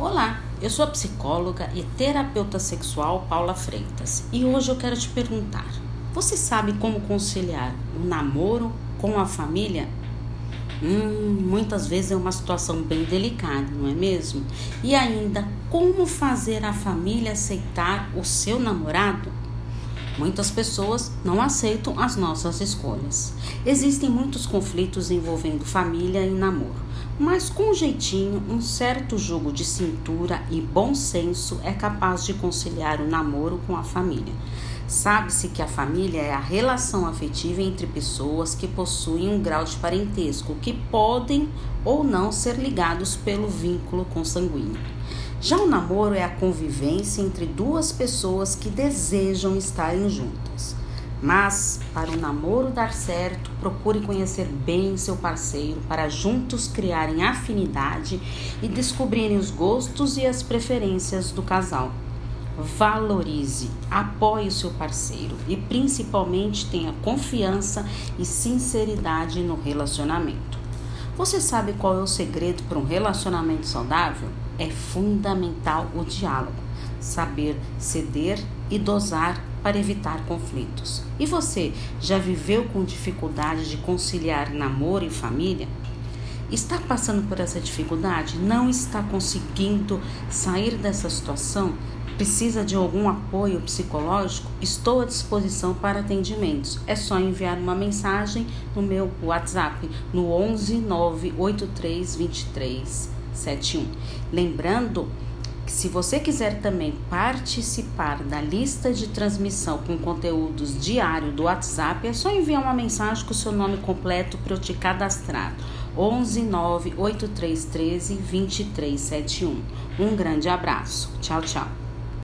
Olá, eu sou a psicóloga e terapeuta sexual Paula Freitas e hoje eu quero te perguntar: você sabe como conciliar o namoro com a família? Hum, muitas vezes é uma situação bem delicada, não é mesmo? E ainda, como fazer a família aceitar o seu namorado? Muitas pessoas não aceitam as nossas escolhas. Existem muitos conflitos envolvendo família e namoro, mas com jeitinho, um certo jogo de cintura e bom senso é capaz de conciliar o namoro com a família. Sabe-se que a família é a relação afetiva entre pessoas que possuem um grau de parentesco, que podem ou não ser ligados pelo vínculo consanguíneo. Já o namoro é a convivência entre duas pessoas que desejam estarem juntas. Mas, para o namoro dar certo, procure conhecer bem seu parceiro para juntos criarem afinidade e descobrirem os gostos e as preferências do casal. Valorize, apoie o seu parceiro e principalmente tenha confiança e sinceridade no relacionamento. Você sabe qual é o segredo para um relacionamento saudável? É fundamental o diálogo, saber ceder e dosar para evitar conflitos. E você já viveu com dificuldade de conciliar namoro e família? Está passando por essa dificuldade? Não está conseguindo sair dessa situação? Precisa de algum apoio psicológico? Estou à disposição para atendimentos. É só enviar uma mensagem no meu WhatsApp no 11 983 23 71. Lembrando que se você quiser também participar da lista de transmissão com conteúdos diário do WhatsApp, é só enviar uma mensagem com o seu nome completo para eu te cadastrar. 11 98313 2371. Um grande abraço. Tchau, tchau.